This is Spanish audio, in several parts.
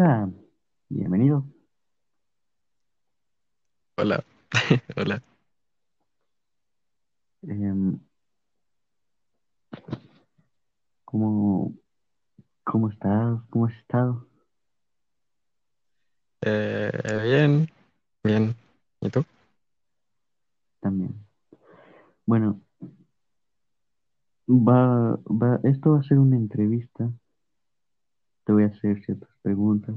Hola, bienvenido. Hola, hola. Em, ¿cómo, cómo estás? ¿Cómo has estado? Eh, bien, bien. ¿Y tú? También. Bueno, va, va, esto va a ser una entrevista. Te voy a hacer ciertas preguntas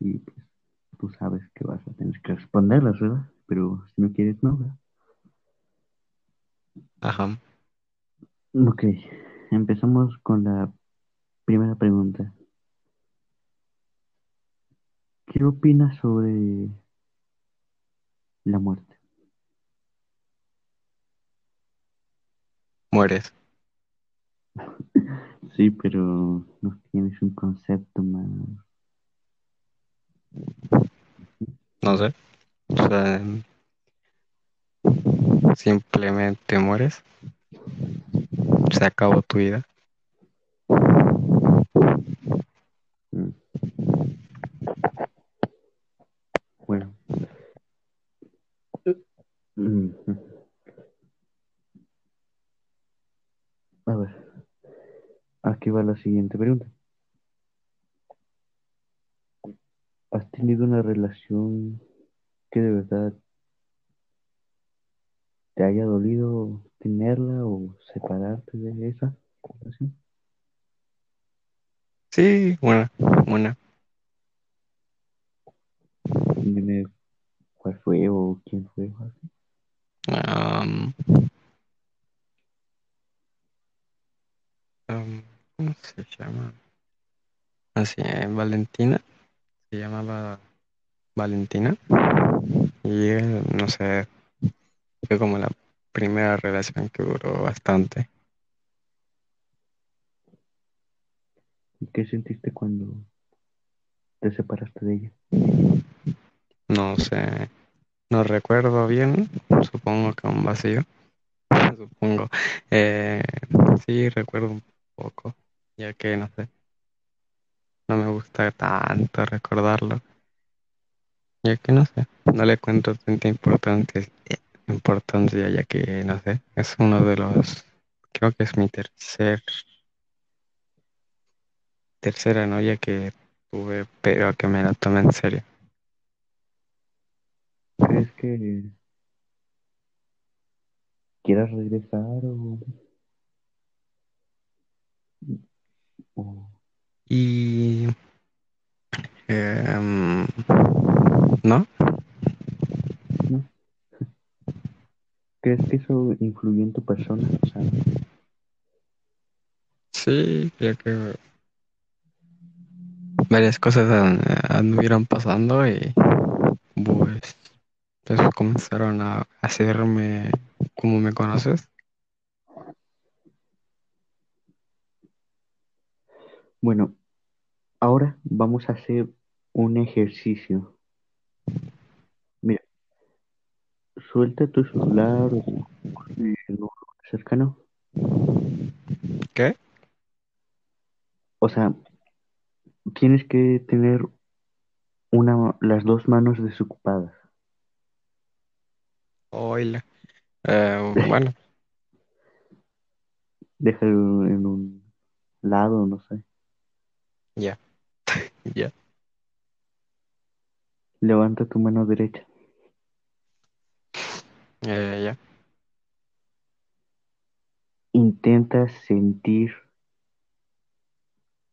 y pues tú sabes que vas a tener que responderlas, ¿verdad? Pero si no quieres, no, ¿verdad? Ajá. Ok, empezamos con la primera pregunta. ¿Qué opinas sobre la muerte? Mueres. Sí, pero no tienes un concepto más. No sé. O sea, simplemente mueres. Se acabó tu vida. Bueno. mm, A ver, aquí va la siguiente pregunta. ¿Has tenido una relación que de verdad te haya dolido tenerla o separarte de esa relación? Sí, una, una. Dime cuál fue o quién fue así. Am, am, ¿cómo se llama? Así, eh, Valentina. Se llamaba Valentina. Y eh, no sé, fue como la primera relación que duró bastante. ¿Y qué sentiste cuando te separaste de ella? No sé, no recuerdo bien. Supongo que un vacío. Supongo. Eh, sí, recuerdo un poco, ya que no sé, no me gusta tanto recordarlo, ya que no sé, no le cuento tanta importancia, importancia, ya que no sé, es uno de los, creo que es mi tercer, tercera novia que tuve, pero que me la tomé en serio. ¿Crees que quieras regresar o, o Y, em, ¿no? no? ¿Crees que eso influyó en tu persona? O sea, Sí, ya que varias cosas an- anduvieron pasando y pues Entonces comenzaron a hacerme como me conoces. Bueno, ahora vamos a hacer un ejercicio. Mira, suelta tu celular o en un lugar cercano. ¿Qué? O sea, tienes que tener una, las dos manos desocupadas. Oila. Eh, bueno, Déjalo en un lado, no sé. Ya, ya. Levanta tu mano derecha. Eh, ya. Intenta sentir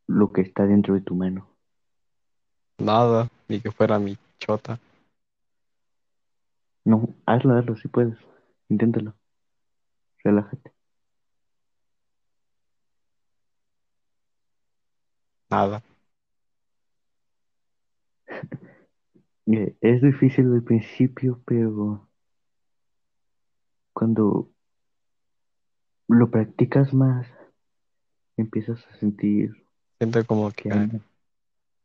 lo que está dentro de tu mano. Nada, ni que fuera mi chota. No, hazlo, hazlo si puedes. Inténtalo. Relájate. Nada. Es difícil al principio, pero cuando lo practicas más, empiezas a sentir Siento como que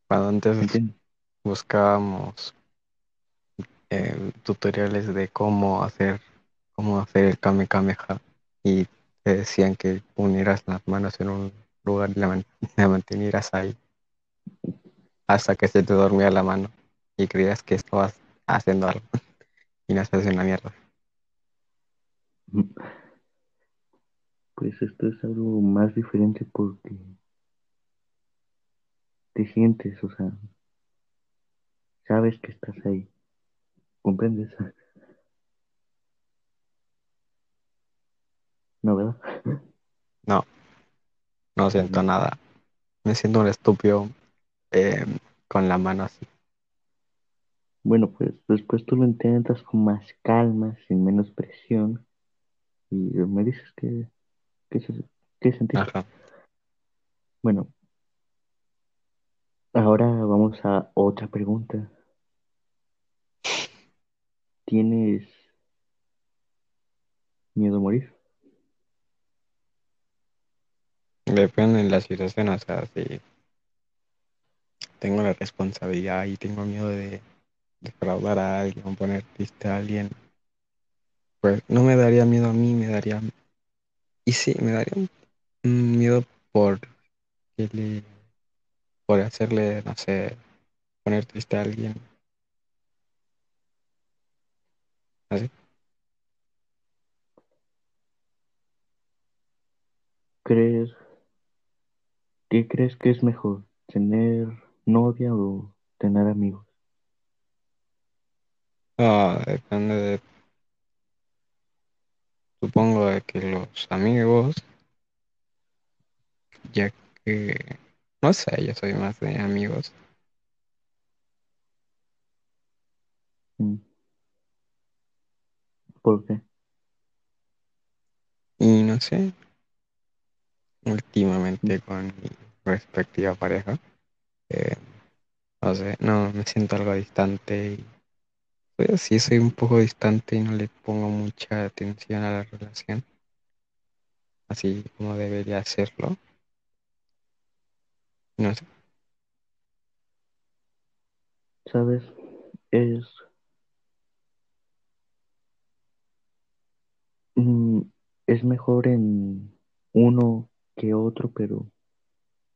cuando antes ¿Entiendes? buscábamos eh, tutoriales de cómo hacer, cómo hacer el Kame Kameha y te decían que unieras las manos en un lugar y la, man- la ahí. hasta que se te dormía la mano y creías que estabas haciendo algo y no estás una mierda. Pues esto es algo más diferente porque te sientes, o sea, sabes que estás ahí. ¿Comprendes? ¿No, verdad? No, no siento nada. Me siento un estúpido eh, con la mano así. Bueno, pues después tú lo intentas con más calma, sin menos presión, y me dices que, que, que sentiste. Ajá. Bueno, ahora vamos a otra pregunta. ¿Tienes miedo a morir? Depende de la situación, o sea, si tengo la responsabilidad y tengo miedo de defraudar a alguien o poner triste a alguien, pues no me daría miedo a mí, me daría... Y sí, me daría miedo por por hacerle, no sé, poner triste a alguien. Así. ¿Crees, qué crees que es mejor, tener novia o tener amigos? No, depende de, supongo de que los amigos, ya que, no sé, yo soy más de amigos. Mm. ¿Por qué? Y no sé, últimamente con mi respectiva pareja, eh, no sé, no, me siento algo distante y pues soy un poco distante y no le pongo mucha atención a la relación, así como debería hacerlo. No sé. ¿Sabes? Es, mm, es mejor en uno que otro, pero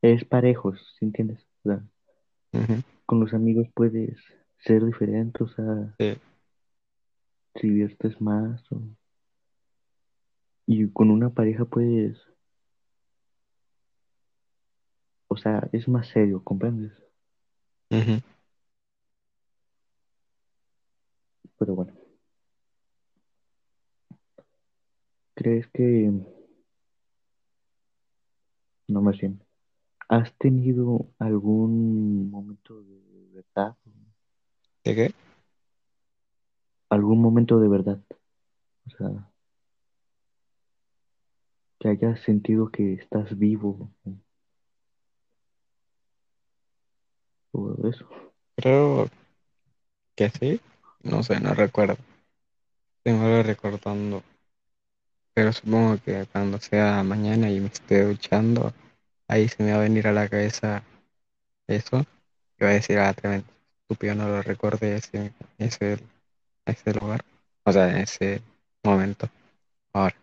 es parejos, ¿sí entiendes? O sea, con los amigos puedes ser diferente, o sea, sí, si diviertes más, o- y con una pareja puedes, o sea, es más serio, ¿comprendes? Pero bueno, ¿crees que, no más bien, has tenido algún momento de verdad, ¿De qué? algún momento de verdad, o sea, que hayas sentido que estás vivo, o eso? Creo que sí, no sé, no recuerdo. Tengo algo recordando, pero supongo que cuando sea mañana y me esté duchando, ahí se me va a venir a la cabeza eso. Y voy a decir, ah, tremendo, estúpido, no lo recordé ese, ese, ese lugar, o sea, en ese momento. Ahora,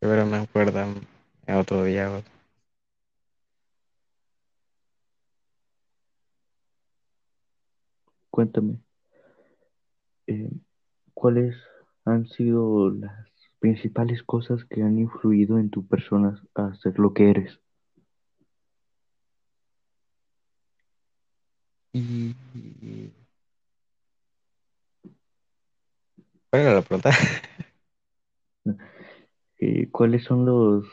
pero me acuerdan otro día. o- Cuéntame, eh, ¿cuáles han sido las principales cosas que han influido en tu persona a ser lo que eres? Y... ¿Cuál era la pregunta? Eh, ¿cuáles son los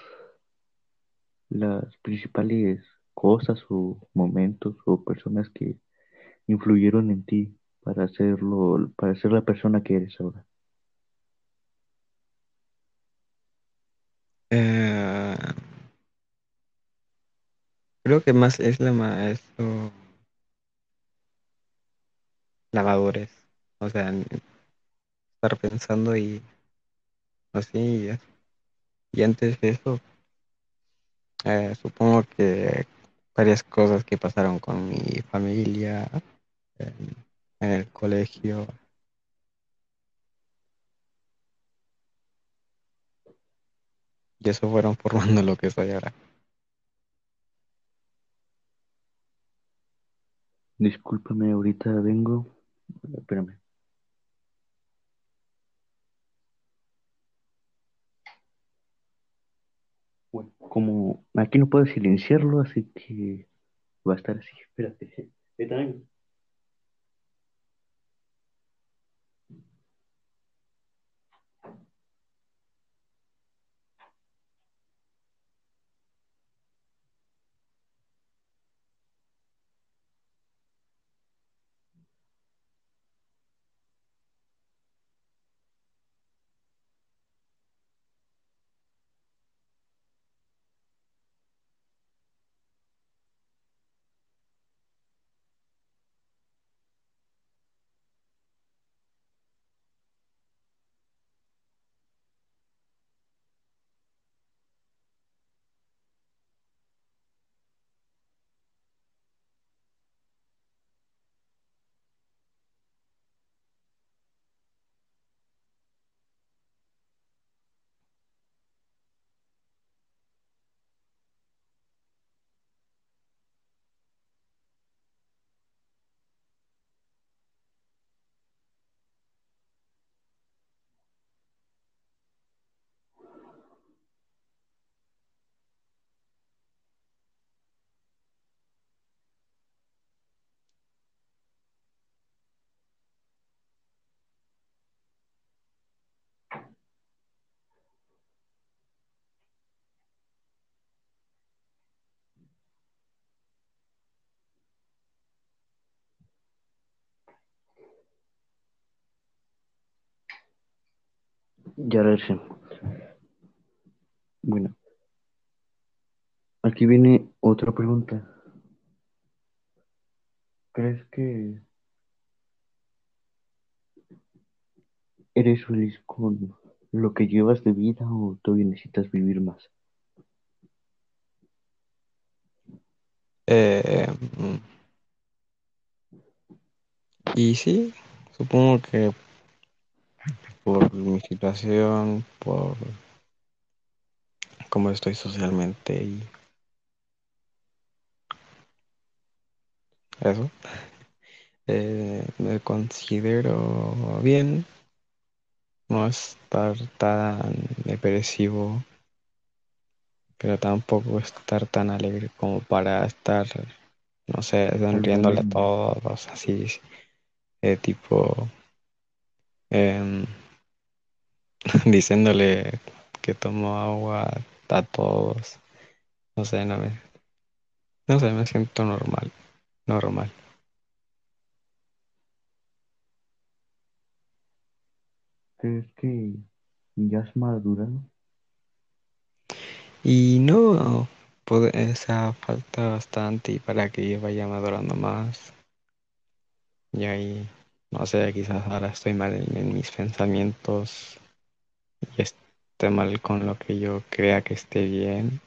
las principales cosas o momentos o personas que influyeron en ti para hacerlo, para ser la persona que eres ahora? Eh, creo que más es la, ma- madurez. O sea, estar pensando y así. Y antes de eso, eh, supongo que varias cosas que pasaron con mi familia, en, en el colegio. Y eso fueron formando lo que soy ahora. Discúlpame, ahorita vengo. Espérame. Bueno, como aquí no puedo silenciarlo, así que va a estar así. Espérate, ahorita vengo. Ya regresé. Bueno, aquí viene otra pregunta. ¿Crees que eres feliz con lo que llevas de vida o todavía necesitas vivir más? Eh, mm, y sí, supongo que por mi situación, por cómo estoy socialmente y eso, eh, me considero bien no estar tan depresivo, pero tampoco estar tan alegre como para estar, no sé, sonriéndole a todos, así, eh, tipo, em, diciéndole que tomo agua a todos, no sé, no me, no sé, me siento normal, normal. ¿Crees que ya has madurado? Y no, puede, esa falta bastante y para que yo vaya madurando más. Y ahí, no sé, quizás ahora estoy mal en, en mis pensamientos y esté mal con lo que yo crea que esté bien.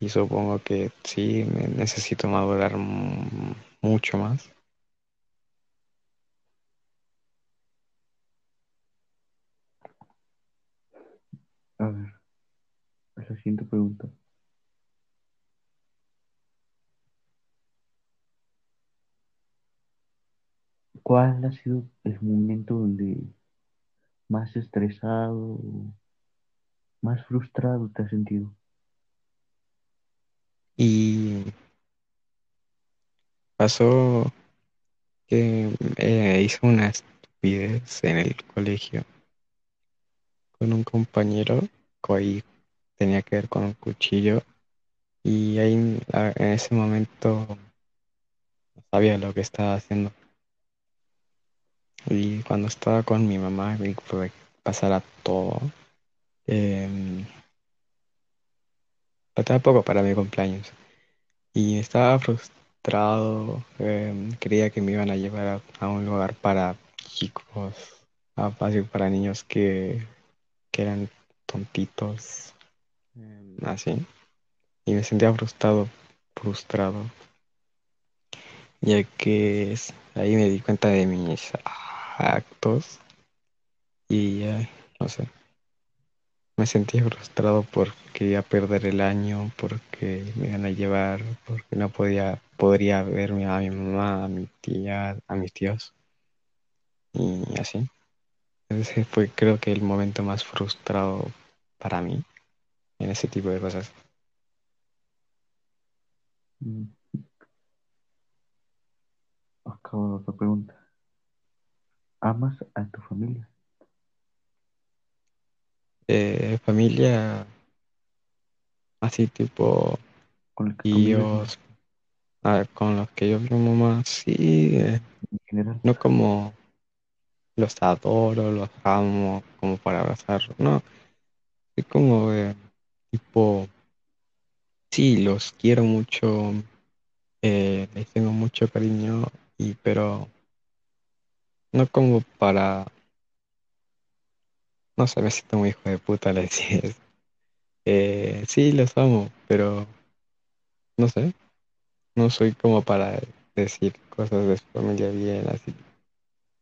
Y supongo que sí, necesito madurar mucho más. A ver, la siguiente pregunta. ¿Cuál ha sido el momento donde más estresado más frustrado te has sentido? Y pasó que eh, hice una estupidez en el colegio con un compañero que ahí tenía que ver con un cuchillo y ahí en ese momento no sabía lo que estaba haciendo y cuando estaba con mi mamá vi que pasara todo eh, faltaba poco para mi cumpleaños. Y estaba frustrado eh, creía que me iban a llevar a, un lugar para chicos a así para niños que, que eran tontitos eh, así. Y me sentía frustrado frustrado. Ya que ahí me di cuenta de mis actos y ya, no sé. me sentía frustrado porque quería perder el año, porque me iban a llevar, porque no podía, podría verme a mi mamá, a mi tía, a mis tíos y así. Ese fue creo que el momento más frustrado para mí en ese tipo de cosas. Mm. Otra pregunta. ¿Amas a tu familia? Eh, familia así tipo ¿Con la que convives tíos, ah, con los que yo vivo mamá, sí, eh, en general? no como los adoro, los amo, como para abrazarlos, no, es como de tipo, sí, los quiero mucho, eh, les tengo mucho cariño, y pero no como para, no sé, me siento muy hijo de puta le decís, eh, sí, los amo, pero no sé, no soy como para decir cosas de su familia bien, así,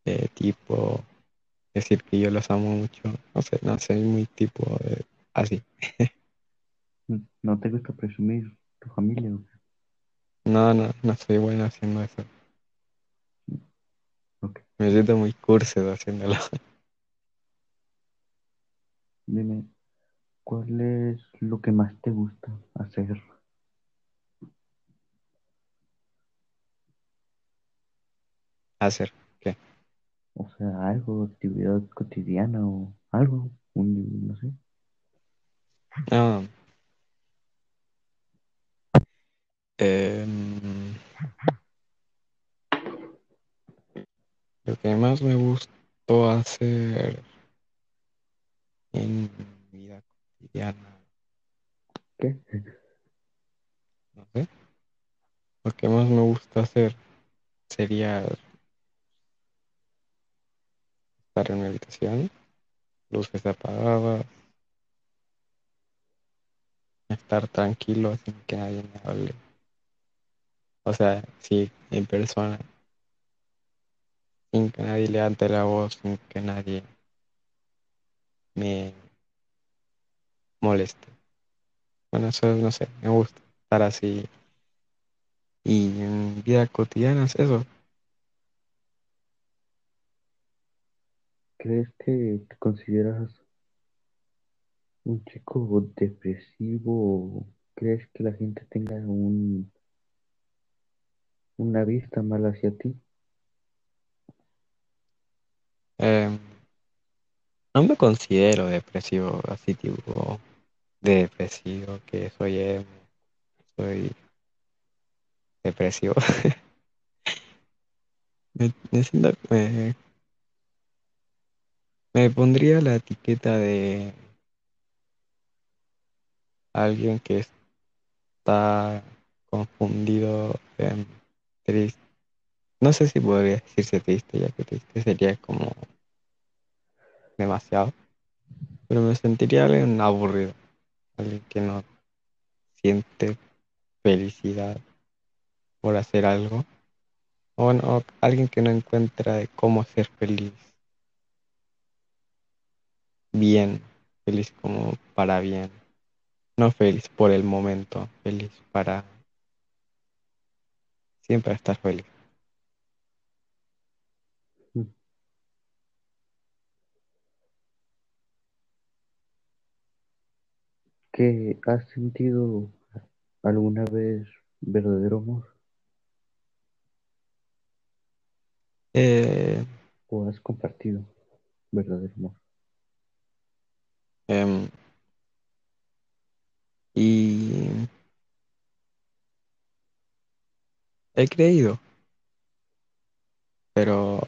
eh, tipo, decir que yo los amo mucho, no sé, no soy muy tipo de, así. ¿No te gusta presumir tu familia? No, no, no soy bueno haciendo eso. Ok. Me siento muy cursido haciéndolo. Dime, ¿cuál es lo que más te gusta hacer? Hacer, ¿qué? O sea, algo, actividad cotidiana o algo, un, no sé. No, em, lo que más me gustó hacer en mi vida cotidiana, ¿Qué? no sé, lo que más me gusta hacer sería estar en mi habitación, luces apagadas, estar tranquilo sin que nadie me hable. O sea, sí, en persona, sin que nadie levante la voz, sin que nadie me moleste. Bueno, eso no sé, me gusta estar así. Y en vida cotidiana es eso. ¿Crees que te consideras un chico depresivo? ¿Crees que la gente tenga un, una vista mala hacia ti? Em, no me considero depresivo, así tipo de depresivo, que soy emo, soy depresivo. Me, me siento, me, me pondría la etiqueta de alguien que está confundido, triste. No sé si podría decirse triste, ya que triste sería como demasiado, pero me sentiría alguien aburrido, alguien que no siente felicidad por hacer algo, o bueno, o alguien que no encuentra de cómo ser feliz, bien, feliz como para bien, no feliz por el momento, feliz para siempre estar feliz. Mm. ¿Que has sentido alguna vez verdadero amor? Eh, ¿O has compartido verdadero amor? em, y he creído, pero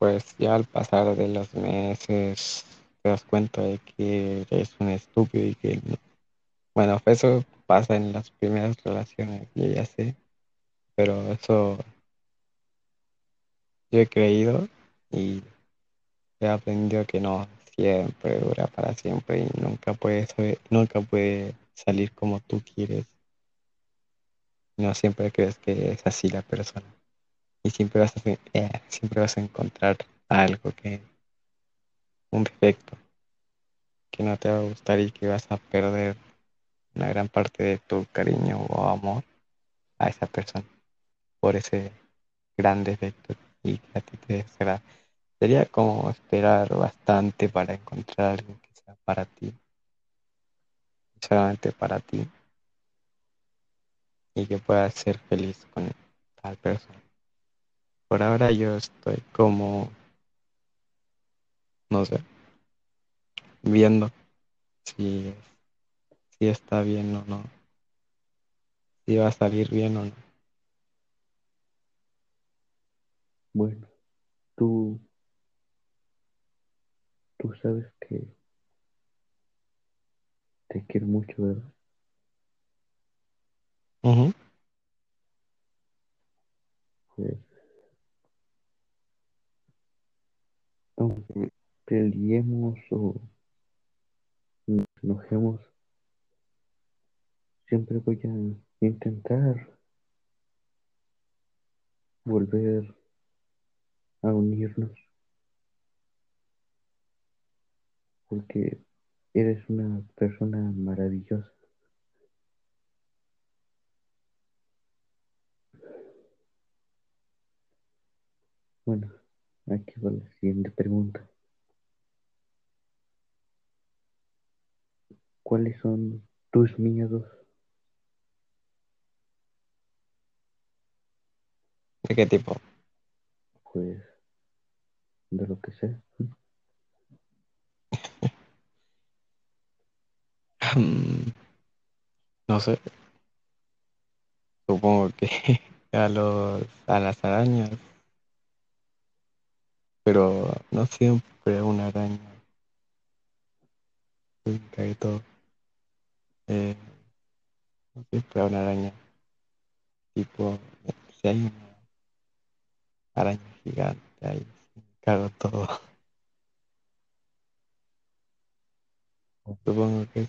pues ya al pasar de los meses te das cuenta de que eres un estúpido y que, no- bueno, eso pasa en las primeras relaciones, yo ya sé, pero eso yo he creído y he aprendido que no siempre dura para siempre y nunca puede, nunca puede salir como tú quieres. No siempre crees que es así la persona y siempre vas a, eh, siempre vas a encontrar algo que, un defecto que no te va a gustar y que vas a perder una gran parte de tu cariño o amor a esa persona por ese gran defecto y que a ti te desagrada. Sería como esperar bastante para encontrar a alguien que sea para ti, solamente para ti, y que puedas ser feliz con tal persona. Por ahora yo estoy como, no sé, viendo si, si está bien o no, si va a salir bien o no. Bueno, tú, tú sabes que te quiero mucho, ¿verdad? Pues, aunque peleemos o nos enojemos, siempre voy a intentar volver a unirnos, porque eres una persona maravillosa. Bueno, aquí va la siguiente pregunta. ¿Cuáles son tus miedos? ¿De qué tipo? Pues, de lo que. Mm, No sé, supongo que a los a las arañas, pero no siempre una araña todo. Eh, siempre una araña, tipo, si hay una araña gigante ahí, me cago todo. Supongo que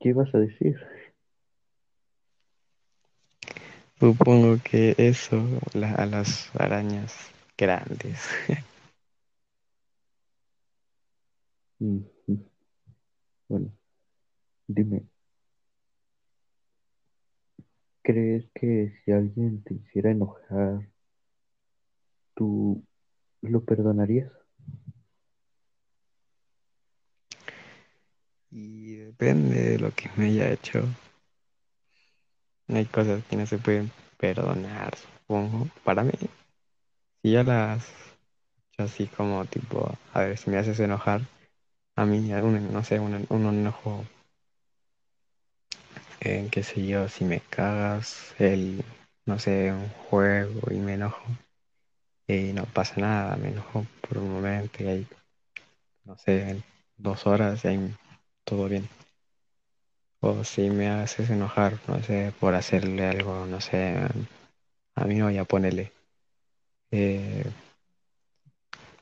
¿Qué ibas a decir? supongo que eso la- a las arañas grandes. Bueno, dime, ¿crees que si alguien te hiciera enojar, tú lo perdonarías? Y depende de lo que me haya hecho. Hay cosas que no se pueden perdonar, supongo. Para mí, si ya las así como tipo, a ver, si me haces enojar, a mí, no sé, un, un enojo, en qué sé yo, si me cagas el, no sé, un juego y me enojo y no pasa nada, me enojo por un momento y ahí, no sé, dos horas y todo bien. O si me haces enojar, no sé, por hacerle algo, no sé, a mí no, ya ponele, eh,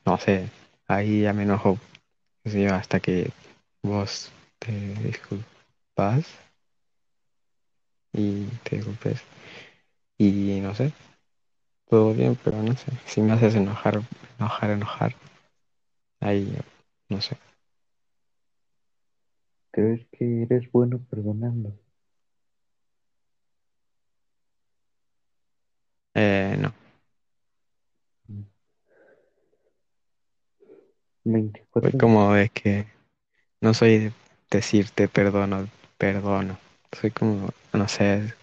no sé, ahí ya me enojo, qué sé yo, hasta que vos te disculpas y te disculpes. Y no sé, todo bien, pero no sé, si me haces enojar, enojar, enojar, ahí no sé. ¿Crees que eres bueno perdonando? Eh, no, soy 24 como de que no soy de decirte perdono, perdono. Soy como, no sé,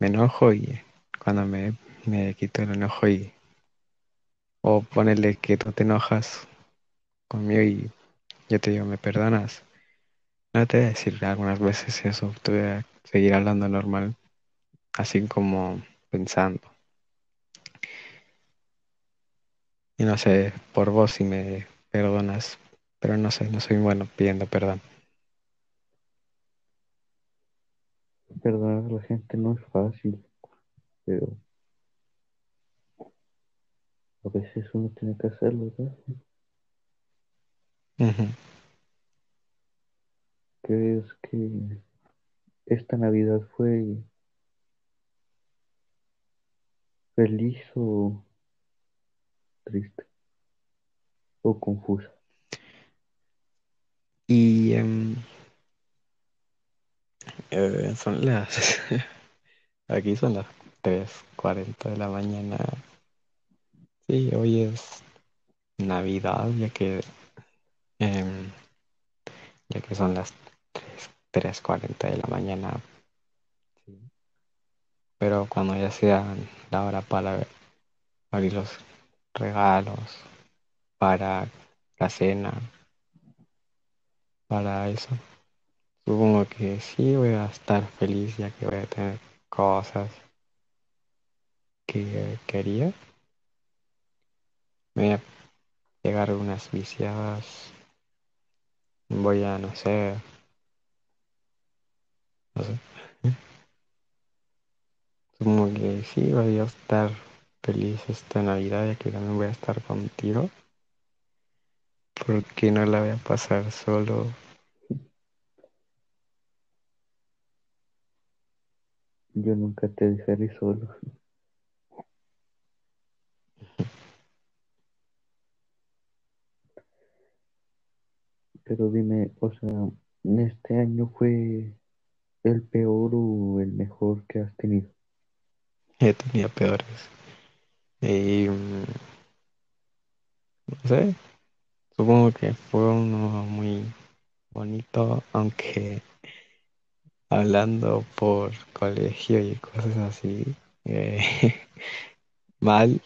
me enojo y cuando me, me quito el enojo y, o ponerle que tú te enojas conmigo y yo te digo, ¿me perdonas? No te voy a decir algunas veces eso, te voy a seguir hablando normal, así como pensando. Y no sé, por vos si me perdonas, pero no sé, no soy bueno pidiendo perdón. Perdonar a la gente no es fácil, pero a veces uno tiene que hacerlo, ¿verdad? Ujú. ¿Crees que esta Navidad fue feliz o triste o confusa. Y eh, son las... Aquí son las 3.40 de la mañana. Sí, hoy es Navidad, ya que... em, ya que son las 3, 3.40 de la mañana. Sí. Pero cuando ya sea la hora para abrir los regalos, para la cena, para eso. Supongo que sí voy a estar feliz ya que voy a tener cosas que quería. Me voy a llegar unas viciadas. Voy a, no sé, no sé. Supongo que sí voy a estar feliz esta Navidad ya que también voy a estar contigo. Porque no la voy a pasar solo. Yo nunca te dejaré solo. Pero dime, o sea, ¿este año fue el peor o el mejor que has tenido? He tenido peores. Y mm, no sé, supongo que fue uno muy bonito, aunque hablando por colegio y cosas así, eh, mal,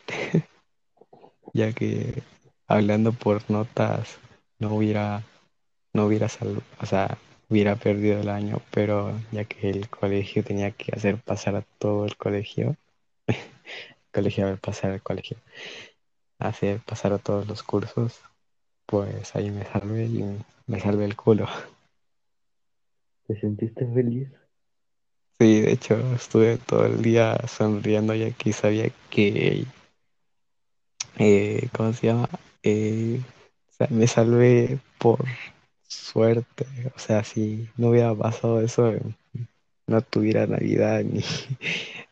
ya que hablando por notas no hubiera, no hubiera salvo, o sea, hubiera perdido el año, pero ya que el colegio tenía que hacer pasar a todo el colegio, colegio, a ver, pasar al colegio, hacer pasar a todos los cursos, pues ahí me salvé y me salvé el culo. ¿Te sentiste feliz? Sí, de hecho, estuve todo el día sonriendo ya que sabía que, eh, ¿cómo se llama? Eh, o sea, me salvé por suerte. O sea, si no hubiera pasado eso, no tuviera Navidad ni,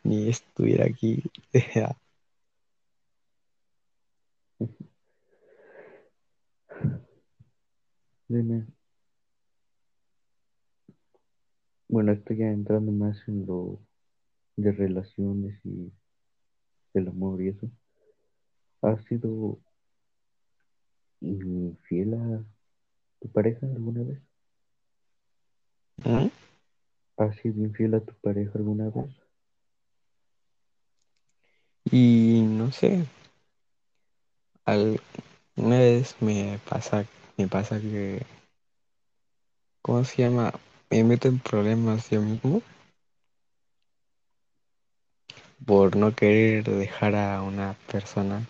ni estuviera aquí. Dime. Bueno, estoy ya entrando más en lo de relaciones y el amor y eso. ¿Has sido infiel a tu pareja alguna vez? ¿Mm? ¿Has sido infiel a tu pareja alguna vez? Y no sé, al, una vez me pasa, me pasa que, ¿cómo se llama? Me meto en problemas yo mismo por no querer dejar a una persona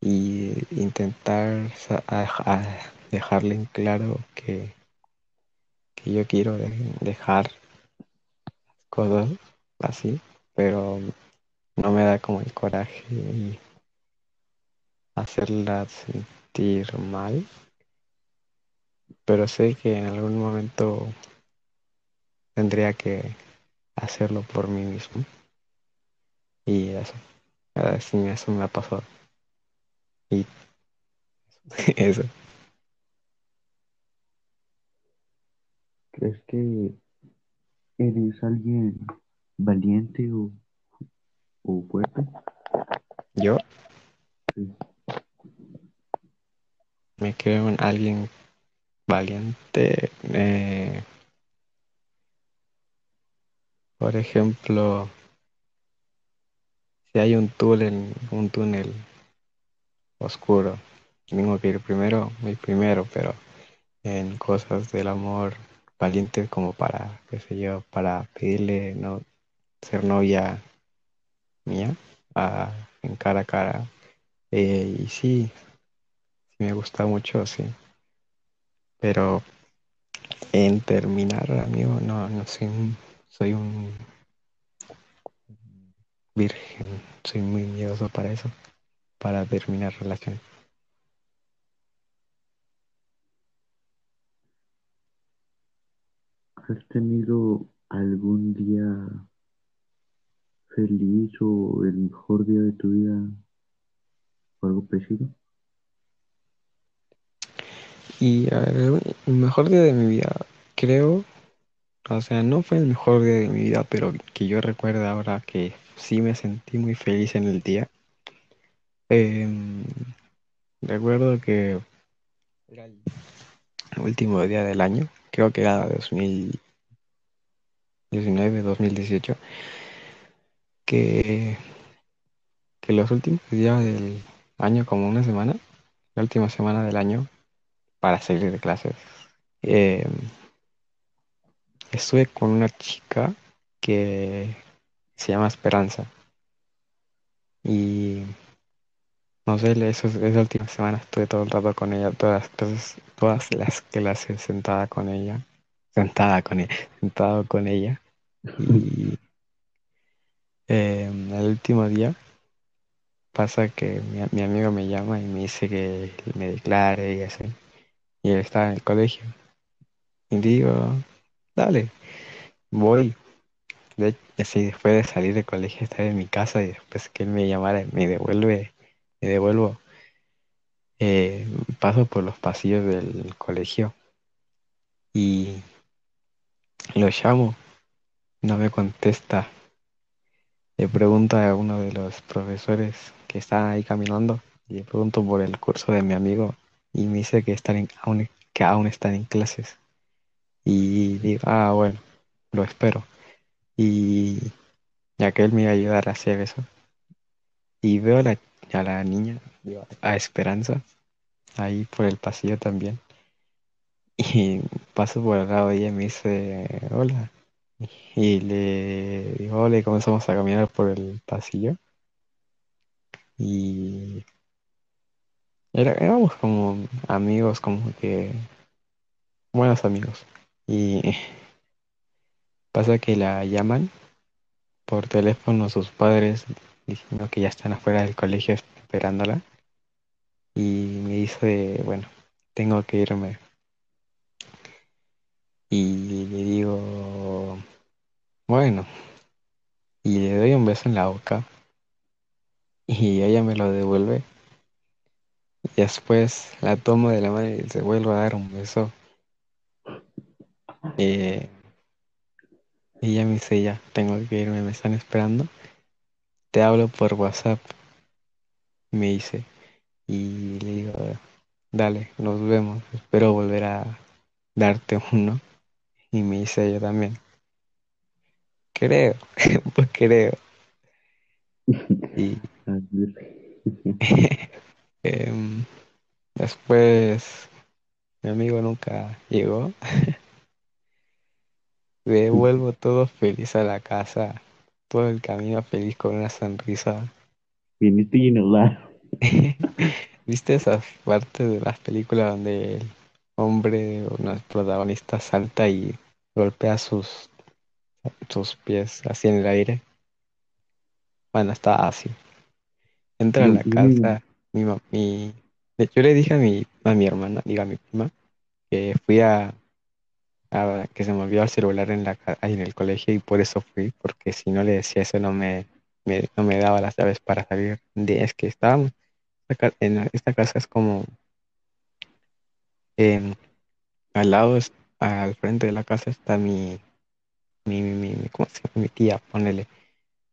y intentar dejarle en claro que, que yo quiero de- dejar cosas así, pero no me da como el coraje y hacerla sentir mal, pero sé que en algún momento tendría que hacerlo por mí mismo y eso, ah, sí, eso me ha pasado y eso. ¿Crees que eres alguien valiente o, o fuerte? Yo Sí. me creo en alguien valiente, eh, por ejemplo, si hay un túnel, un túnel oscuro, tengo que ir primero, voy primero, pero en cosas del amor valiente como para, qué sé yo, para pedirle no ser novia mía a- en cara a cara. Eh, y sí, sí me gusta mucho, sí. Pero en terminar, amigo, no, no soy un, soy un virgen, soy muy miedoso para eso, para terminar relaciones. ¿Has tenido algún día feliz o el mejor día de tu vida o algo parecido. Y el mejor día de mi vida, creo, o sea, no fue el mejor día de mi vida, pero que yo recuerdo ahora que sí me sentí muy feliz en el día. Em, recuerdo que era el último día del año, creo que era 2019, 2018, que, los últimos días del año, como una semana, la última semana del año, para salir de clases, em, estuve con una chica que se llama Esperanza. Y no sé, eso, esa última semana estuve todo el rato con ella, todas las clases, todas las clases sentada con ella, sentada con ella, sentado con ella. Y em, el último día pasa que mi, mi amigo me llama y me dice que me declare y así. Y él estaba en el colegio. Y digo, dale, voy. De, así después de salir del colegio, estar en mi casa y después que él me llamara, me devuelve, me devuelvo. eh, paso por los pasillos del colegio y lo llamo, no me contesta. Le pregunto a uno de los profesores que está ahí caminando y le pregunto por el curso de mi amigo y me dice que, están en- aún, que aún están en clases. Y digo, ah, bueno, lo espero. Y ya que él me iba a ayudar a hacer eso. Y veo a la, a la niña, a Esperanza, ahí por el pasillo también. Y paso por al lado de ella y me dice, hola. Y le digo, hola, y comenzamos a caminar por el pasillo. Y éramos como amigos, como que buenos amigos. Y pasa que la llaman por teléfono sus padres diciendo que ya están afuera del colegio esperándola. Y me dice, bueno, tengo que irme. Y le digo, bueno, y le doy un beso en la boca. Y ella me lo devuelve. Y después la tomo de la mano y se vuelve a dar un beso. Eh, y ella me dice, ya, tengo que irme, me están esperando. Te hablo por WhatsApp, me dice. Y le digo, dale, nos vemos. Espero volver a darte uno. Y me dice ella también. Creo, pues creo. Y em, después mi amigo nunca llegó. Devuelvo todo feliz a la casa, todo el camino feliz con una sonrisa. Viniste la. ¿Viste esas partes de las películas donde el hombre o el protagonista salta y golpea sus, sus pies así en el aire? Bueno, está así. Entra a la casa, mi, ma- mi, de- yo le dije a mi, a mi hermana, diga a mi prima, que fui a, a- que se me olvidó el celular en la ca- ahí en el colegio y por eso fui, porque si no le decía eso no me, me- no me daba las llaves para salir. De, es que estábamos, esta ca- en esta casa es como em, al lado, es- al frente de la casa está mi, mi, mi, mi- ¿cómo se llama? Mi tía, ponele.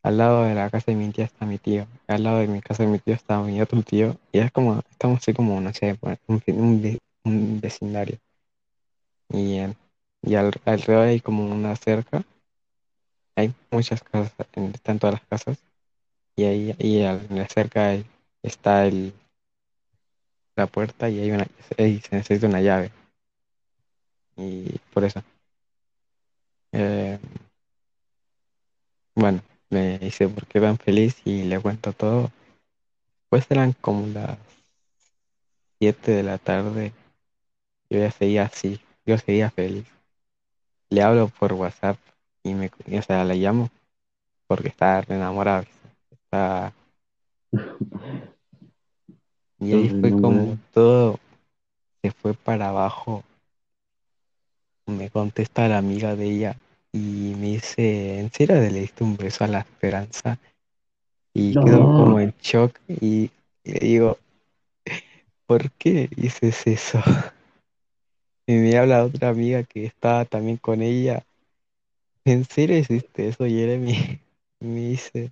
Al lado de la casa de mi tía está mi tío. Al lado de mi casa de mi tío está mi otro tío. Y es como, estamos así como, no sé, pues, un, un, ve- un vecindario. Y, y al- alrededor hay como una cerca. Hay muchas casas, están todas las casas. Y ahí y al- cerca está el, la puerta y hay una, y se necesita una llave. Y por eso. Eh, bueno, me dice por qué tan feliz y le cuento todo. Pues eran como las 7 de la tarde. Yo ya seguía así, yo seguía feliz. Le hablo por WhatsApp y me, o sea, le llamo porque está enamorado. Está, y ahí fue como todo se fue para abajo. Me contesta la amiga de ella y me dice, ¿en serio le diste un beso a la esperanza? Y quedó como No. en shock y le digo, ¿por qué dices eso? Y me habla otra amiga que estaba también con ella. ¿En serio hiciste eso, Jeremy? Y me dice,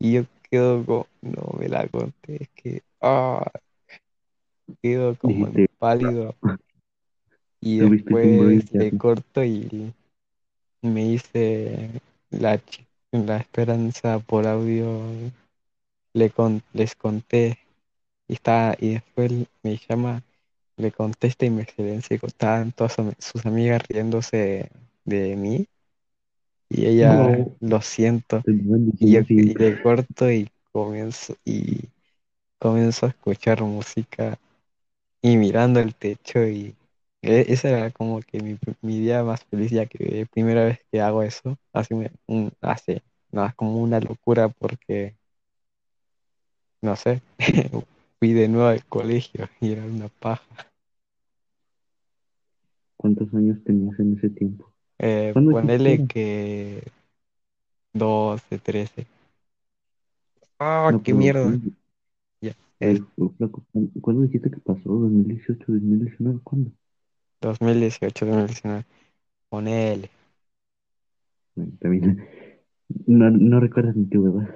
y yo quedo como, no me la conté, es que, ah, quedo como en pálido. Y después así. corto y me dice la, la esperanza por audio, le con- les conté, y, está, y después me llama, le contesta y me silencia, y estaban todas su- sus amigas riéndose de mí, y ella, No, lo siento, y yo y le corto y comienzo, y comienzo a escuchar música y mirando el techo y e- esa era como que mi, mi día más feliz ya que primera vez que hago eso, hace, un, un- hace, no, es como una locura porque, no sé, fui de nuevo al colegio y era una paja. ¿Cuántos años tenías en ese tiempo? Eh, ¿Cuándo dijiste que ponele que 12 13 ¡Ah, No, qué pero mierda! ¿cuándo, Ya, ver, el flaco, ¿cuándo cuándo dijiste que pasó? ¿2018, 2019? ¿Cuándo? Dos mil dieciocho dos mil diecinueve ponele, Bueno, también, no, no recuerdas ni tu ¿verdad?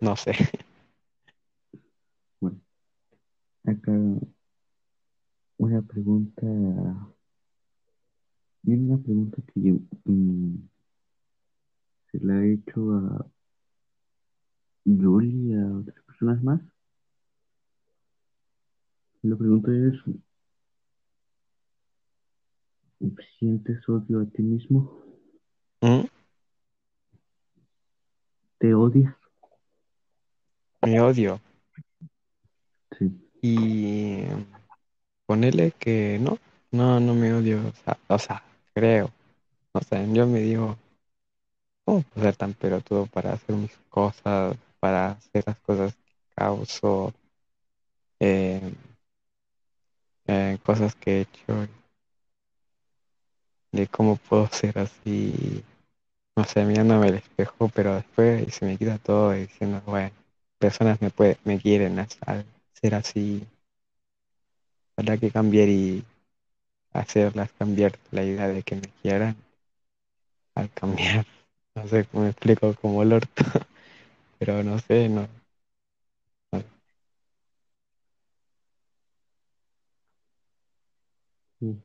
no sé. Bueno, acá una pregunta, viene una pregunta que yo, mm, se la he hecho a Julie y a otras personas más. La pregunta es, ¿sientes odio a ti mismo? ¿Mm? ¿Te odias? Me odio. Sí. Y Ponele que no, no, no me odio, o sea, o sea, creo, o sea, yo me digo, ¿cómo puedo ser tan pelotudo para hacer mis cosas, para hacer las cosas que causo, eh, eh, cosas que he hecho, de cómo puedo ser así, no sé, mirándome al espejo, pero después se me quita todo diciendo, bueno, personas me puede, me quieren al ser así, habrá que cambiar y hacerlas cambiar la idea de que me quieran al cambiar. No sé cómo explico como el orto, pero no sé, no. Sí.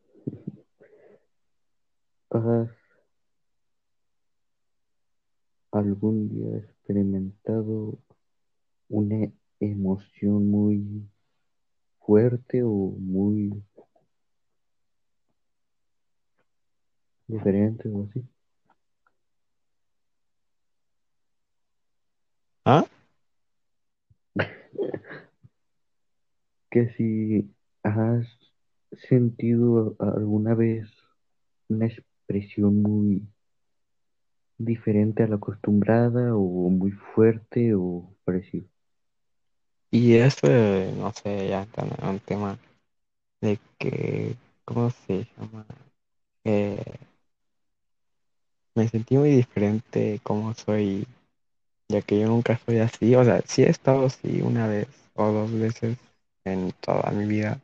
¿Has algún día experimentado una emoción muy fuerte o muy diferente o así? ¿Ah? Que si has sentido alguna vez una expresión muy diferente a la acostumbrada o muy fuerte o parecido. Y eso, no sé, ya está un tema de que, ¿cómo se llama? Eh, me sentí muy diferente como soy, ya que yo nunca soy así, o sea, sí he estado así una vez o dos veces en toda mi vida,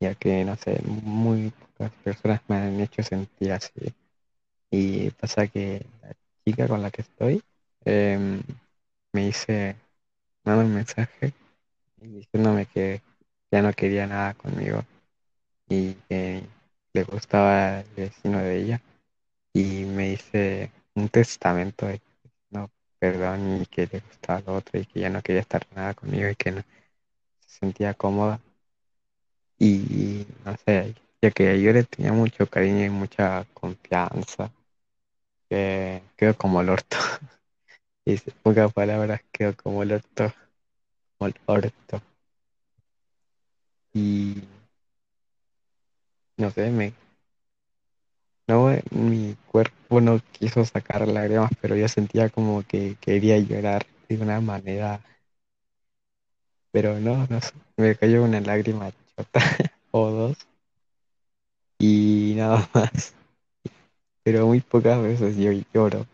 ya que, no sé, muy pocas personas me han hecho sentir así. Y pasa que la chica con la que estoy em, me dice, manda un mensaje diciéndome que ya no quería nada conmigo y que le gustaba el vecino de ella y me dice un testamento de no perdón y que le gustaba lo otro y que ya no quería estar nada conmigo y que no se sentía cómoda y no sé, ya que yo le tenía mucho cariño y mucha confianza, que quedó como el orto. Y pocas palabras quedó como el orto, como el orto. Y no sé, me No, mi cuerpo no quiso sacar lágrimas, pero yo sentía como que quería llorar de una manera, pero no, no sé, me cayó una lágrima chota o dos y nada más. Pero muy pocas veces yo lloro.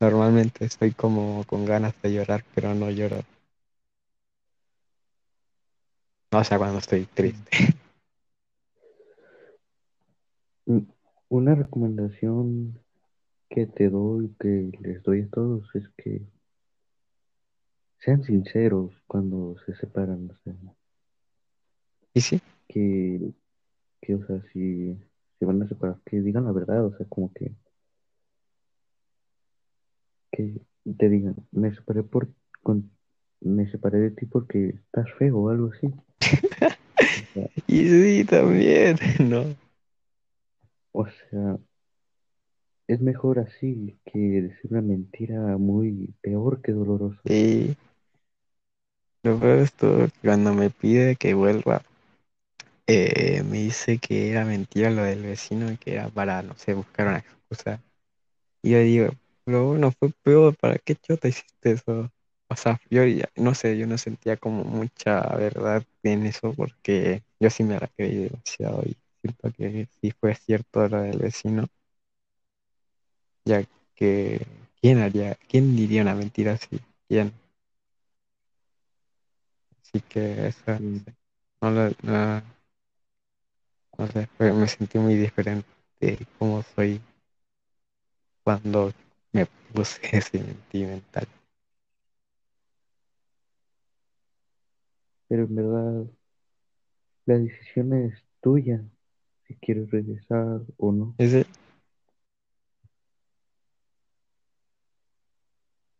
Normalmente estoy como con ganas de llorar, pero no lloro. O sea, cuando estoy triste. Una recomendación que te doy, que les doy a todos, es que sean sinceros cuando se separan. O sea, Y sí, que, que, o sea, si se van a separar, que digan la verdad. O sea, como que, que te digan, me separé por, con, me separé de ti porque estás feo o algo así. O sea, y sí, también, ¿no? o sea, es mejor así que decir una mentira muy peor que dolorosa. Y lo peor es todo cuando me pide que vuelva, eh, me dice que era mentira lo del vecino y que era para, no sé, buscar una excusa. Y yo digo, pero bueno, fue peor, ¿para qué chota hiciste eso? O sea, yo ya, no sé, yo no sentía como mucha verdad en eso porque yo sí me la creí demasiado y siento que sí fue cierto lo del vecino, ya que ¿quién haría, quién diría una mentira así? ¿Quién? Así que eso, no sé, no- fue- me sentí muy diferente de cómo soy cuando me puse sentimental. Pero en verdad, la decisión es tuya, si quieres regresar o no. Ese-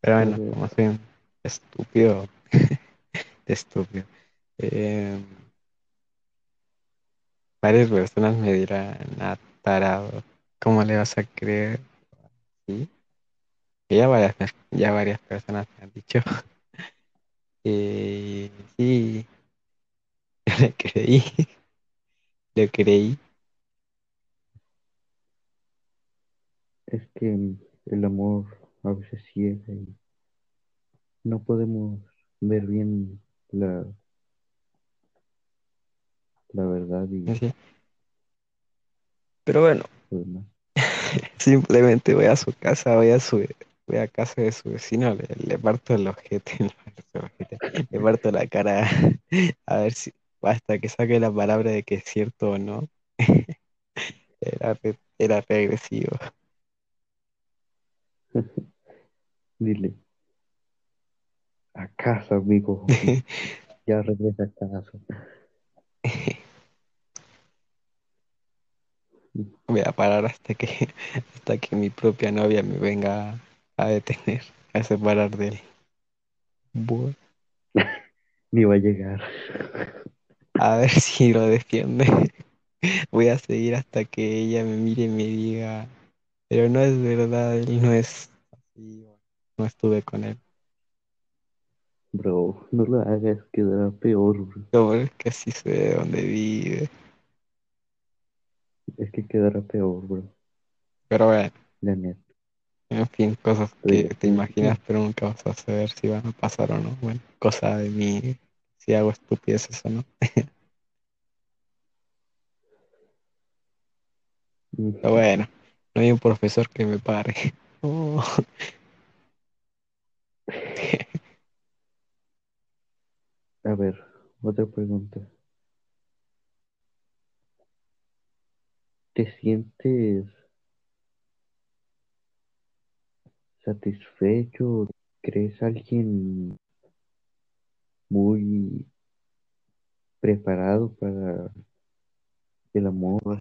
pero bueno, como soy un estúpido, estúpido. eh, varias personas me dirán, ah, tarado, ¿cómo le vas a creer? Sí, ya varias, ya varias personas me han dicho. Eh, sí, yo le creí, le creí. es que el amor a veces ciega y no podemos ver bien la, la verdad y sí. Pero bueno, demás. simplemente voy a su casa, voy a su, voy a casa de su vecino, le, le parto el ojete, no, el ojete, le parto la cara a ver si hasta que saque la palabra de que es cierto o no. Era, era regresivo. Dile, a casa, amigo, ya regresa a casa. Voy a parar hasta que, hasta que mi propia novia me venga a detener, a separar de él. Bu- Ni va a llegar. A ver si lo defiende. Voy a seguir hasta que ella me mire y me diga, pero no es verdad, él no es así, no estuve con él. Bro, no lo hagas, quedará peor, bro. Como es que así sé de dónde vive. Es que quedará peor, bro. Pero bueno, La neta. en fin, cosas que te imaginas, pero nunca vas a saber si van a pasar o no. Bueno, cosa de mí, si hago estupideces o no. Pero bueno, no hay un profesor que me pare. Oh. A ver, otra pregunta. ¿Te sientes satisfecho? ¿Crees alguien muy preparado para el amor?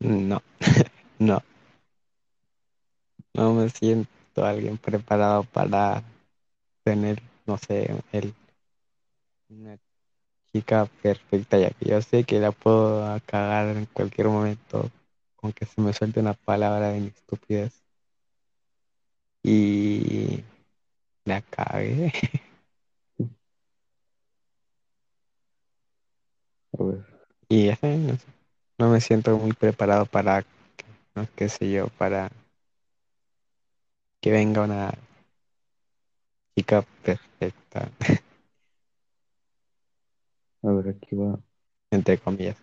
No, no, no me siento alguien preparado para tener, no sé, el, chica perfecta, ya que yo sé que la puedo cagar en cualquier momento con que se me suelte una palabra de mi estupidez. Y la cagué. Y no sé, no me siento muy preparado para, no, qué sé yo, para que venga una chica perfecta, a ver, aquí va. entre comillas.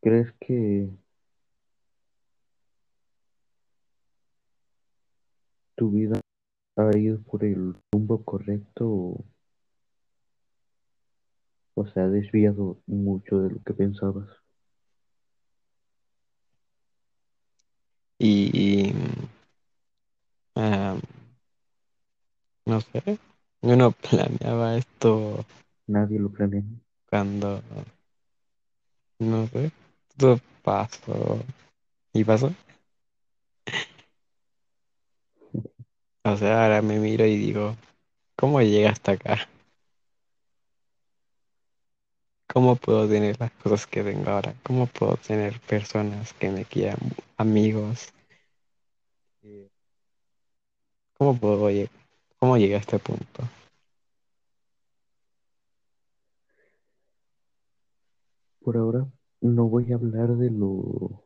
¿Crees que tu vida ha ido por el rumbo correcto o, o se ha desviado mucho de lo que pensabas? Y, ah, no sé, yo no planeaba esto Nadie lo planea. cuando, no sé, todo pasó y pasó. O sea, ahora me miro y digo, ¿cómo llegué hasta acá? ¿Cómo puedo tener las cosas que tengo ahora? ¿Cómo puedo tener personas que me quieran, amigos? Eh, ¿Cómo puedo llegar? ¿Cómo llegué a este punto? Por ahora no voy a hablar de lo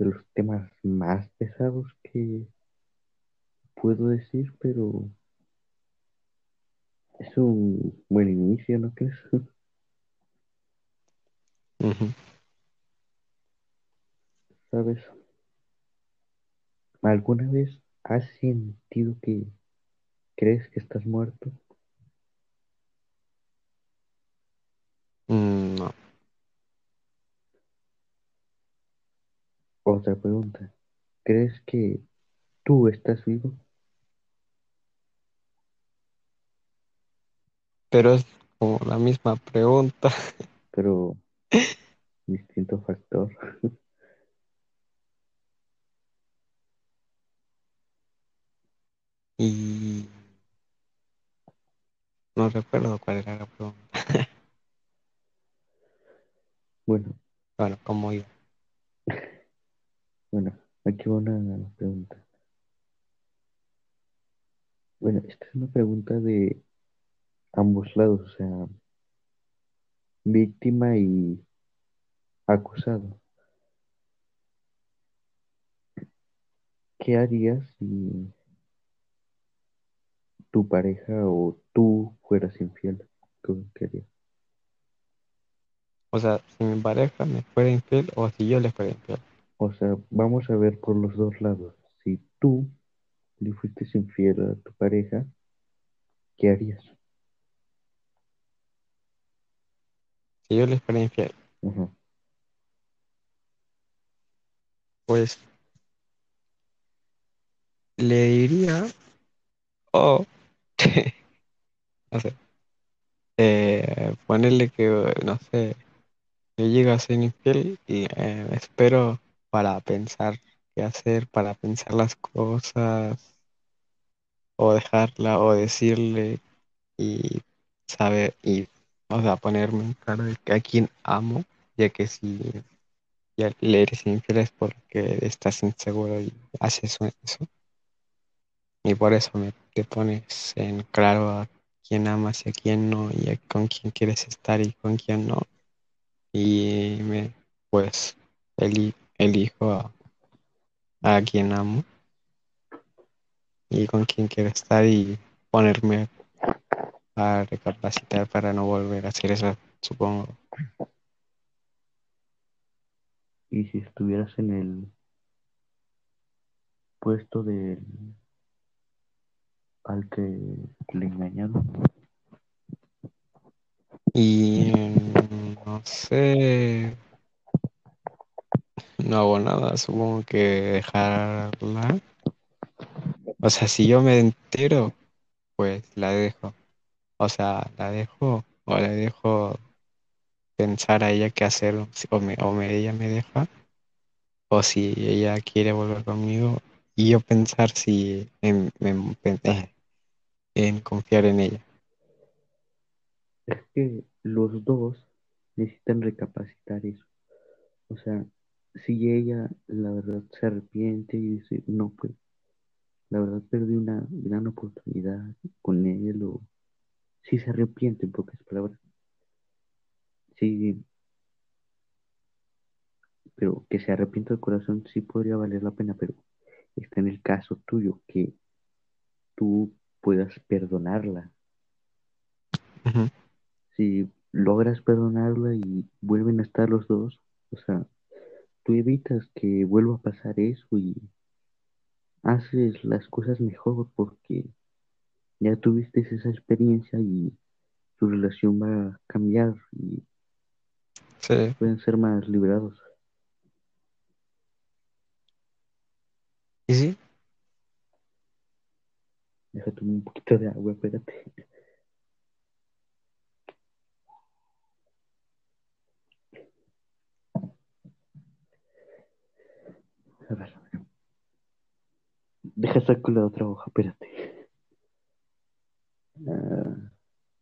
de los temas más pesados que puedo decir, pero es un buen inicio, ¿no crees? ¿Sabes? ¿Alguna vez has sentido que crees que estás muerto? Mm, no, Otra pregunta. ¿Crees que tú estás vivo? pero es como la misma pregunta. Pero distinto factor. Y no recuerdo cuál era la pregunta. Bueno, Bueno, ¿cómo iba? bueno, aquí va una pregunta. Bueno, esta es una pregunta de ambos lados, o sea, víctima y acusado. ¿Qué harías si tu pareja o tú fueras infiel? ¿Qué harías? O sea, si mi pareja me fuera infiel o si yo le fuera infiel. O sea, vamos a ver por los dos lados. Si tú le fuiste infiel a tu pareja, ¿qué harías? Si yo le fuera infiel, pues le diría, eh, ponerle que, no sé, yo llego a ser infiel y eh, espero para pensar qué hacer, para pensar las cosas, o dejarla, o decirle y saber, y, o sea, ponerme en cara de que a quien amo, ya que si ya le eres infiel es porque estás inseguro y haces eso. Y por eso me, te pones en claro a quién amas y a quién no, y a con quién quieres estar y con quién no. Y me, pues, eli- elijo a, a quien amo y con quién quiero estar y ponerme a recapacitar para no volver a hacer eso, supongo. Y si estuvieras en el puesto del al que le engañaron, Y mm, no sé, no hago nada, supongo que dejarla. O sea, si yo me entero, pues la dejo. O sea, la dejo o la dejo pensar a ella qué hacer, o, me, o me, ella me deja, o si ella quiere volver conmigo, y yo pensar si eh, en confiar en ella. es que los dos necesitan recapacitar eso. O sea, si ella la verdad se arrepiente y dice, no, pues la verdad perdí una gran oportunidad con él, o si se arrepiente, en pocas palabras, sí, pero que se arrepienta de corazón sí podría valer la pena, pero está en el caso tuyo, que tú puedas perdonarla. Si logras perdonarla y vuelven a estar los dos, O sea, tú evitas que vuelva a pasar eso y haces las cosas mejor porque ya tuviste esa experiencia y tu relación va a cambiar y Sí, pueden ser más liberados. y sí, Un poquito de agua, espérate. A ver. Deja sacar la otra hoja, espérate. Ah,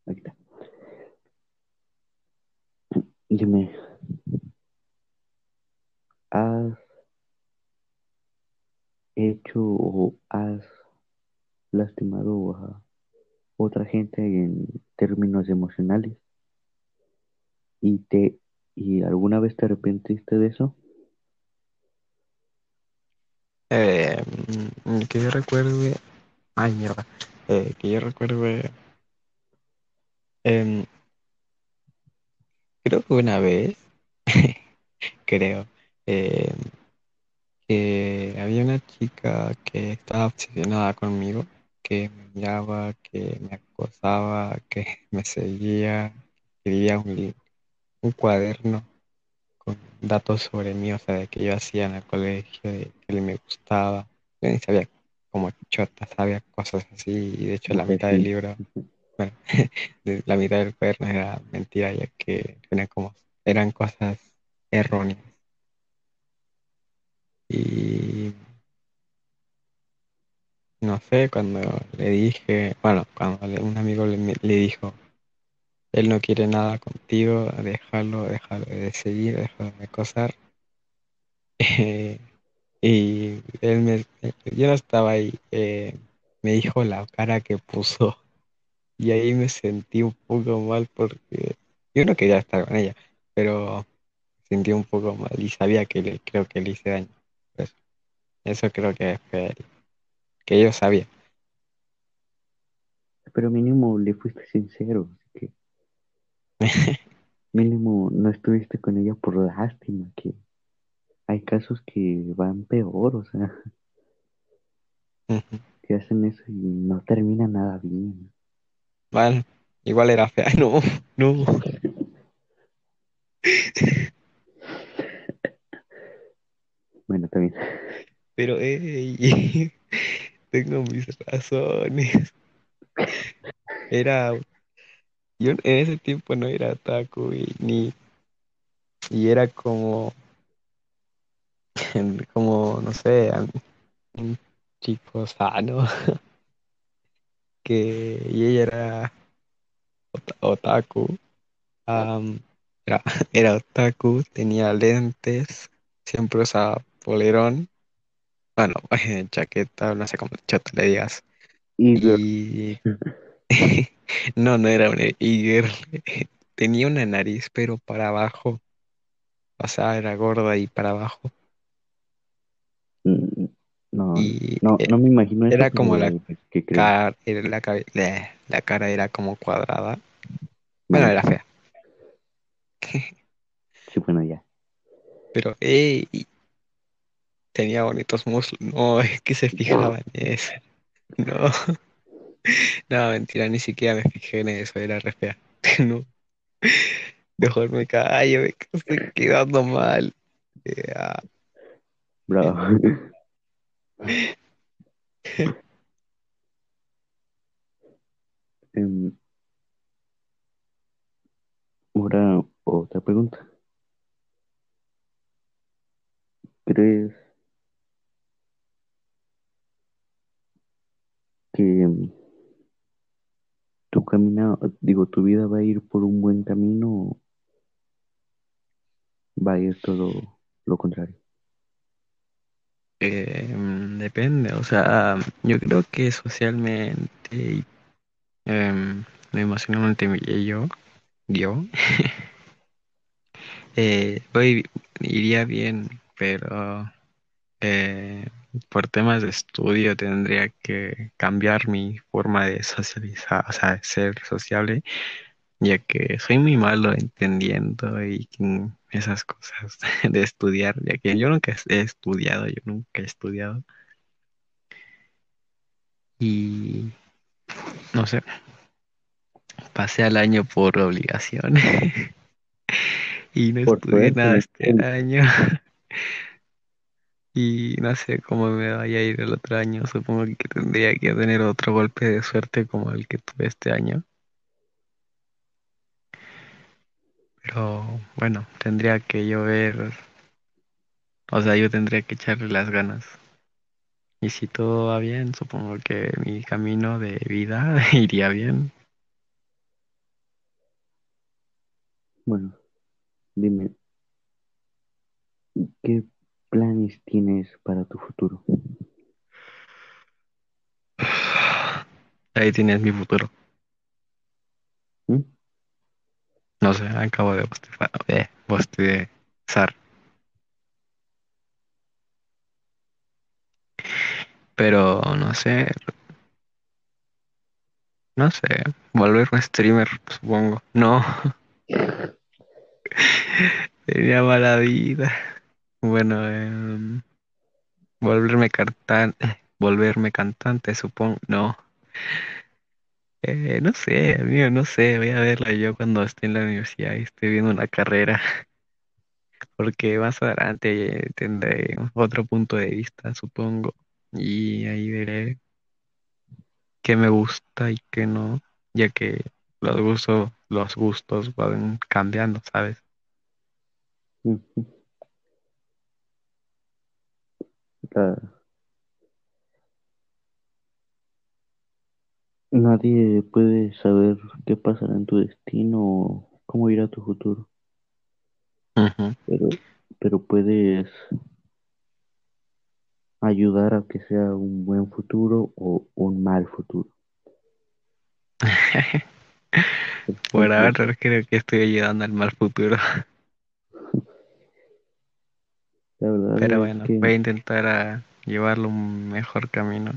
aquí está. Dime, ¿has hecho o has lastimado a otra gente en términos emocionales? ¿Y te y alguna vez te arrepentiste de eso? eh, mm, que yo recuerde, ay mierda, eh, que yo recuerde, em, creo que una vez, creo, em, que había una chica que estaba obsesionada conmigo, que me miraba, que me acosaba, que me seguía, quería un, un cuaderno con datos sobre mí, o sea, de que yo hacía en el colegio, de que me gustaba. Yo ni sabía como chota, sabía cosas así, y de hecho la mitad del libro, bueno, la mitad del cuaderno era mentira, ya que eran como, eran cosas erróneas. Y no sé, cuando le dije, bueno, cuando un amigo le, dijo, él no quiere nada contigo, déjalo, déjalo de seguir, déjalo de acosar. Y él me, yo no estaba ahí, eh, me dijo la cara que puso y ahí me sentí un poco mal porque yo no quería estar con ella, pero sentí un poco mal y sabía que le, creo que le hice daño. Pues, eso creo que fue que yo sabía. Pero mínimo le fuiste sincero, así que mínimo no estuviste con ella por lástima, que hay casos que van peor, o sea, que hacen eso y no termina nada bien. Bueno, igual era fea, no, no, Bueno, también. pero hey, tengo mis razones. Era, yo en ese tiempo no era otaku y ni y era como, como, no sé, un chico sano, que y ella era ota- otaku, am, era, era otaku, tenía lentes, siempre usaba polerón, bueno, chaqueta, no sé cómo chota le digas, Y no, no era un e-girl, tenía una nariz pero para abajo, o sea, era gorda y para abajo, mm, no, y no, eh, no me imagino eso, era como la cara, era la, cabe- la, la cara era como cuadrada. Bueno, era fea. sí, bueno, ya. Pero, ey, tenía bonitos muslos. No, es que se fijaba en eso. No, no, mentira, ni siquiera me fijé en eso, era re fea. No, mejor me callo, me estoy quedando mal. Ya, Bravo. Em, ahora, otra pregunta. ¿Crees que em, tu camino, digo, tu vida va a ir por un buen camino o va a ir todo lo contrario? mm, depende, o sea, yo creo que socialmente y em, emocionalmente yo, yo, eh, iría bien, pero eh, por temas de estudio tendría que cambiar mi forma de socializar, o sea, de ser sociable, ya que soy muy malo entendiendo y esas cosas de estudiar, ya que yo nunca he estudiado, yo nunca he estudiado. Y no sé, pasé al año por obligación y no Por estudié suerte, nada este año. Y no sé cómo me vaya a ir el otro año. Supongo que tendría que tener otro golpe de suerte como el que tuve este año. Pero bueno, tendría que yo ver, o sea, yo tendría que echarle las ganas. Y si todo va bien, supongo que mi camino de vida iría bien. bueno, dime, ¿qué planes tienes para tu futuro? Ahí tienes mi futuro. ¿Mm? No sé, acabo de bostezar. Eh, bostezar. Pero no sé, no sé, volverme streamer, supongo. No, tenía mala vida. Bueno, em, volverme cantante, volverme cantante, supongo. No, eh, no sé, amigo, no sé. Voy a verla yo cuando esté en la universidad y esté viendo una carrera, porque más adelante eh, tendré otro punto de vista, supongo, y ahí veré qué me gusta y qué no, ya que los gustos, los gustos van cambiando, ¿sabes? La- nadie puede saber qué pasará en tu destino o cómo irá tu futuro, pero, pero puedes ayudar a que sea un buen futuro o un mal futuro. Por ahora creo que estoy ayudando al mal futuro, la verdad pero es bueno, que voy a intentar a llevarlo un mejor camino.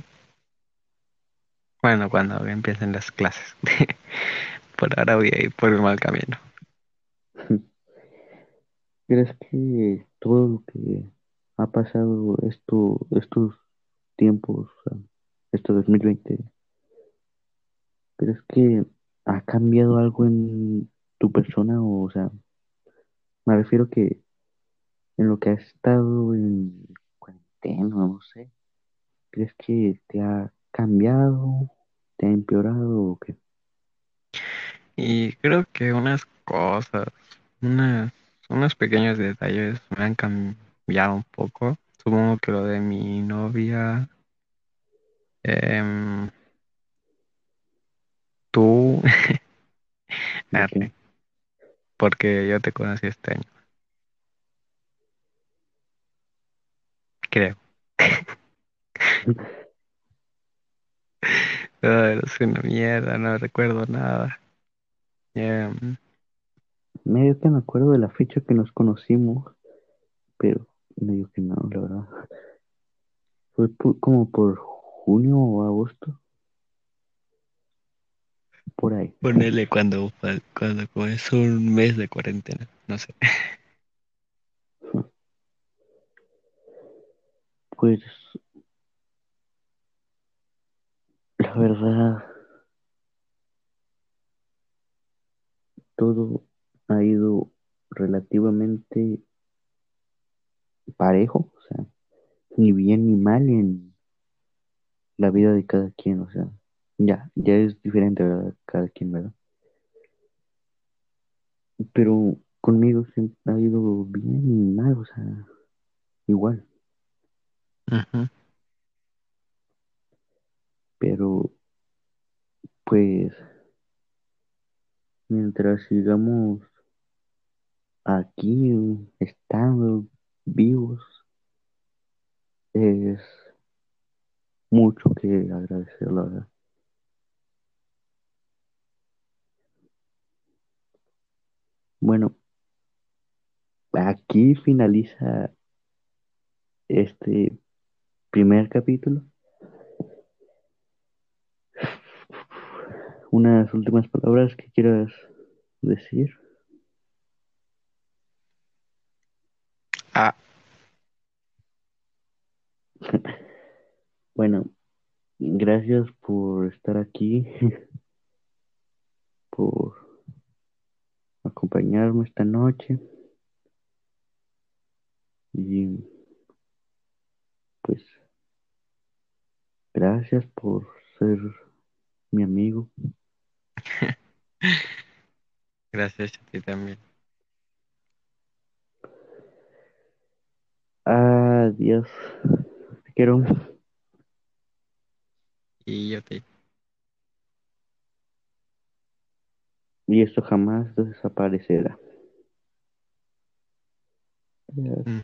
Bueno, cuando empiecen las clases. Por ahora voy a ir por el mal camino. crees que todo lo que ha pasado esto, estos tiempos, este 2020, crees que ha cambiado algo en tu persona? O sea, me refiero que en lo que has estado en cuarentena, no sé, ¿crees que te ha cambiado, te ha empeorado o qué? Y creo que unas cosas, unas, unos pequeños detalles me han cambiado un poco. Supongo que lo de mi novia, em, tú, porque yo te conocí este año, creo. Ay, no soy una mierda, no recuerdo nada. Em, Medio que me acuerdo de la fecha que nos conocimos, pero medio que no, la verdad. Fue pu- como por junio o agosto, por ahí. Ponele cuando, cuando comenzó un mes de cuarentena, no sé. Pues la verdad, todo ha ido relativamente parejo, o sea, ni bien ni mal en la vida de cada quien, o sea, ya, ya es diferente. Cada quien, ¿verdad? Pero conmigo siempre ha ido bien y mal, o sea, igual, Pero pues mientras sigamos aquí, estando vivos, es mucho que agradecer, la verdad. Bueno, aquí finaliza este primer capítulo. Unas últimas palabras que quieras decir. Ah, Bueno, gracias por estar aquí, por acompañarme esta noche. Y pues, gracias por ser mi amigo. gracias a ti también. Adiós. Te quiero. Y yo te. Y esto jamás desaparecerá. Mm.